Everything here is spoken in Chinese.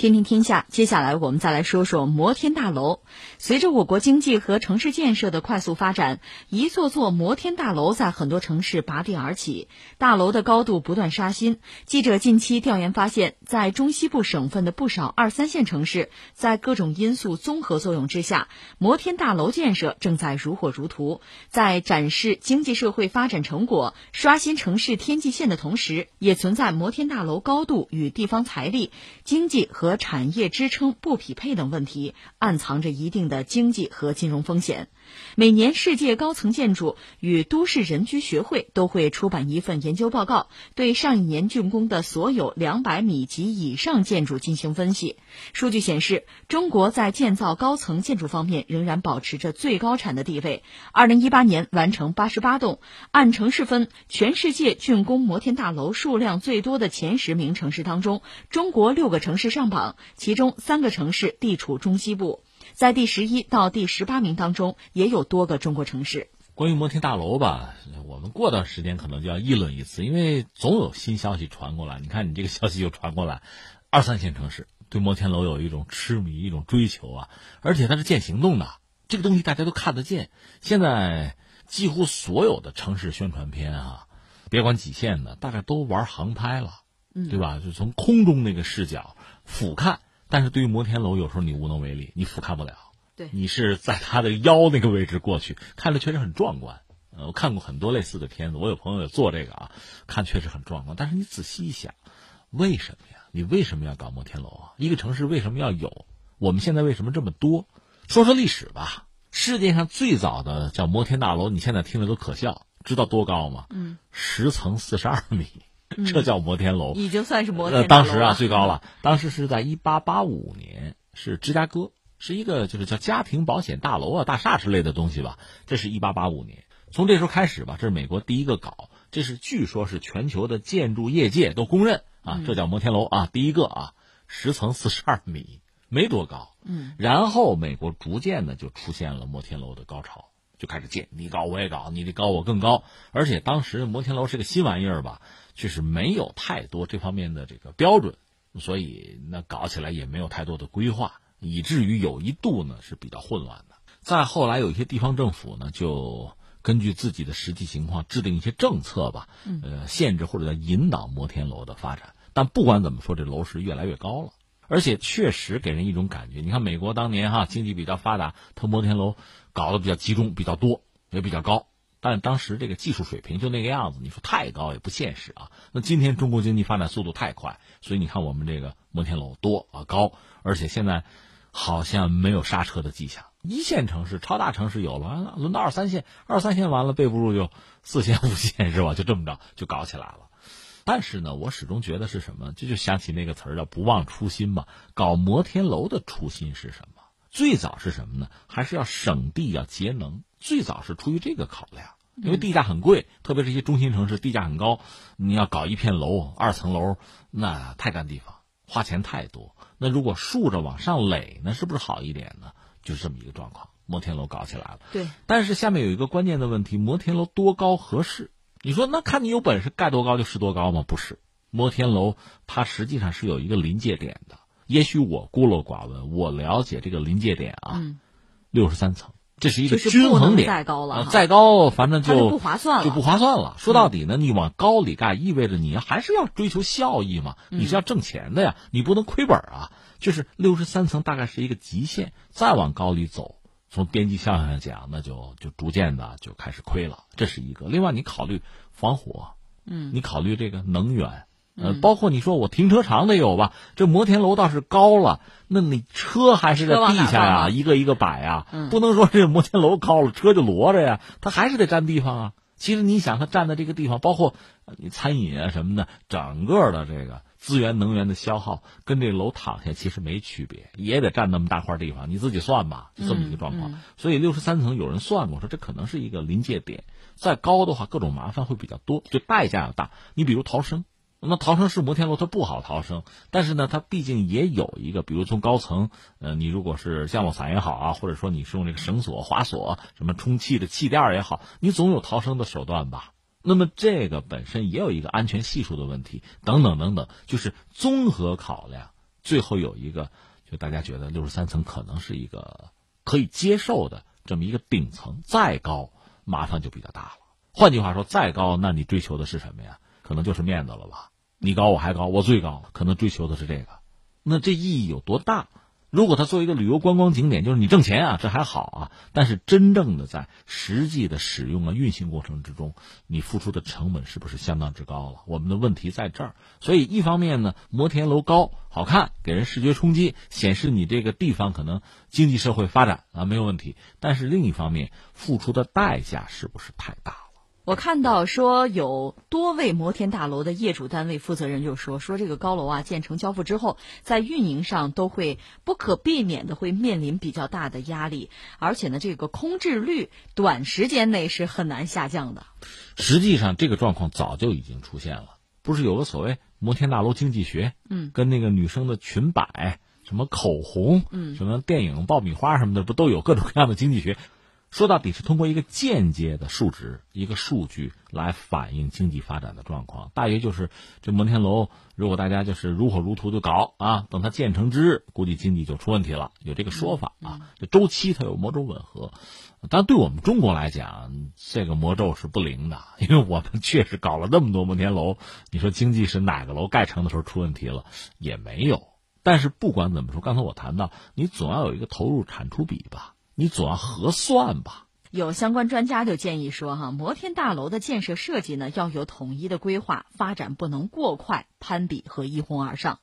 天天天下，接下来我们再来说说摩天大楼。随着我国经济和城市建设的快速发展，一座座摩天大楼在很多城市拔地而起，大楼的高度不断刷新。记者近期调研发现，在中西部省份的不少二三线城市，在各种因素综合作用之下，摩天大楼建设正在如火如荼。在展示经济社会发展成果、刷新城市天际线的同时，也存在摩天大楼高度与地方财力、经济和和产业支撑不匹配等问题，暗藏着一定的经济和金融风险。每年，世界高层建筑与都市人居学会都会出版一份研究报告，对上一年竣工的所有两百米及以上建筑进行分析。数据显示，中国在建造高层建筑方面仍然保持着最高产的地位。二零一八年完成八十八栋，按城市分，全世界竣工摩天大楼数量最多的前十名城市当中，中国六个城市上榜，其中三个城市地处中西部。在第十一到第十八名当中，也有多个中国城市。关于摩天大楼吧，我们过段时间可能就要议论一次，因为总有新消息传过来。你看，你这个消息又传过来，二三线城市对摩天楼有一种痴迷、一种追求啊，而且它是见行动的，这个东西大家都看得见。现在几乎所有的城市宣传片啊，别管几线的，大概都玩航拍了，对吧？就从空中那个视角俯瞰。但是对于摩天楼，有时候你无能为力，你俯瞰不了。对，你是在它的腰那个位置过去，看着确实很壮观。呃，我看过很多类似的片子，我有朋友也做这个啊，看确实很壮观。但是你仔细一想，为什么呀？你为什么要搞摩天楼啊？一个城市为什么要有？我们现在为什么这么多？说说历史吧。世界上最早的叫摩天大楼，你现在听着都可笑，知道多高吗？嗯，十层四十二米。这叫摩天楼，已经算是摩天楼。当时啊，最高了。当时是在一八八五年，是芝加哥，是一个就是叫家庭保险大楼啊、大厦之类的东西吧。这是一八八五年，从这时候开始吧，这是美国第一个搞，这是据说是全球的建筑业界都公认啊，这叫摩天楼啊，第一个啊，十层四十二米，没多高。嗯。然后美国逐渐的就出现了摩天楼的高潮，就开始建，你高我也搞，你的高我更高。而且当时摩天楼是个新玩意儿吧。确实没有太多这方面的这个标准，所以那搞起来也没有太多的规划，以至于有一度呢是比较混乱的。再后来有一些地方政府呢，就根据自己的实际情况制定一些政策吧，呃，限制或者叫引导摩天楼的发展。但不管怎么说，这楼是越来越高了，而且确实给人一种感觉。你看美国当年哈经济比较发达，它摩天楼搞得比较集中、比较多，也比较高。但当时这个技术水平就那个样子，你说太高也不现实啊。那今天中国经济发展速度太快，所以你看我们这个摩天楼多啊高，而且现在好像没有刹车的迹象。一线城市、超大城市有，了轮到二三线，二三线完了备不住就四线、五线是吧？就这么着就搞起来了。但是呢，我始终觉得是什么？这就想起那个词儿叫“不忘初心”嘛。搞摩天楼的初心是什么？最早是什么呢？还是要省地、要节能。最早是出于这个考量，因为地价很贵，特别是一些中心城市地价很高，你要搞一片楼，二层楼，那太占地方，花钱太多。那如果竖着往上垒，呢是不是好一点呢？就是这么一个状况，摩天楼搞起来了。对，但是下面有一个关键的问题：摩天楼多高合适？你说那看你有本事盖多高就是多高吗？不是，摩天楼它实际上是有一个临界点的。也许我孤陋寡闻，我了解这个临界点啊，六十三层。这是一个均衡点，再高了，再高反正就不划算了，就不划算了。说到底呢，你往高里盖，意味着你还是要追求效益嘛，你是要挣钱的呀，你不能亏本啊。就是六十三层大概是一个极限，再往高里走，从边际效应上讲，那就就逐渐的就开始亏了。这是一个。另外，你考虑防火，嗯，你考虑这个能源。呃，包括你说我停车场得有吧？这摩天楼倒是高了，那你车还是在地下呀，一个一个摆呀，不能说这摩天楼高了，车就摞着呀，它还是得占地方啊。其实你想，它占的这个地方，包括你餐饮啊什么的，整个的这个资源能源的消耗，跟这楼躺下其实没区别，也得占那么大块地方，你自己算吧，就这么一个状况。所以六十三层有人算过，说这可能是一个临界点，再高的话，各种麻烦会比较多，就代价要大。你比如逃生。那逃生是摩天楼它不好逃生，但是呢，它毕竟也有一个，比如从高层，呃，你如果是降落伞也好啊，或者说你是用这个绳索、滑索、什么充气的气垫也好，你总有逃生的手段吧？那么这个本身也有一个安全系数的问题，等等等等，就是综合考量，最后有一个，就大家觉得六十三层可能是一个可以接受的这么一个顶层，再高麻烦就比较大了。换句话说，再高，那你追求的是什么呀？可能就是面子了吧？你高我还高，我最高，可能追求的是这个。那这意义有多大？如果它作为一个旅游观光景点，就是你挣钱啊，这还好啊。但是真正的在实际的使用啊、运行过程之中，你付出的成本是不是相当之高了？我们的问题在这儿。所以一方面呢，摩天楼高好看，给人视觉冲击，显示你这个地方可能经济社会发展啊没有问题。但是另一方面，付出的代价是不是太大？我看到说有多位摩天大楼的业主单位负责人就说说这个高楼啊建成交付之后，在运营上都会不可避免的会面临比较大的压力，而且呢这个空置率短时间内是很难下降的。实际上这个状况早就已经出现了，不是有个所谓摩天大楼经济学，嗯，跟那个女生的裙摆、什么口红、嗯，什么电影爆米花什么的，不都有各种各样的经济学？说到底是通过一个间接的数值、一个数据来反映经济发展的状况。大约就是这摩天楼，如果大家就是如火如荼的搞啊，等它建成之日，估计经济就出问题了。有这个说法啊，这周期它有某种吻合。但对我们中国来讲，这个魔咒是不灵的，因为我们确实搞了那么多摩天楼。你说经济是哪个楼盖成的时候出问题了？也没有。但是不管怎么说，刚才我谈到，你总要有一个投入产出比吧。你总要核算吧。有相关专家就建议说，哈，摩天大楼的建设设计呢，要有统一的规划，发展不能过快、攀比和一哄而上。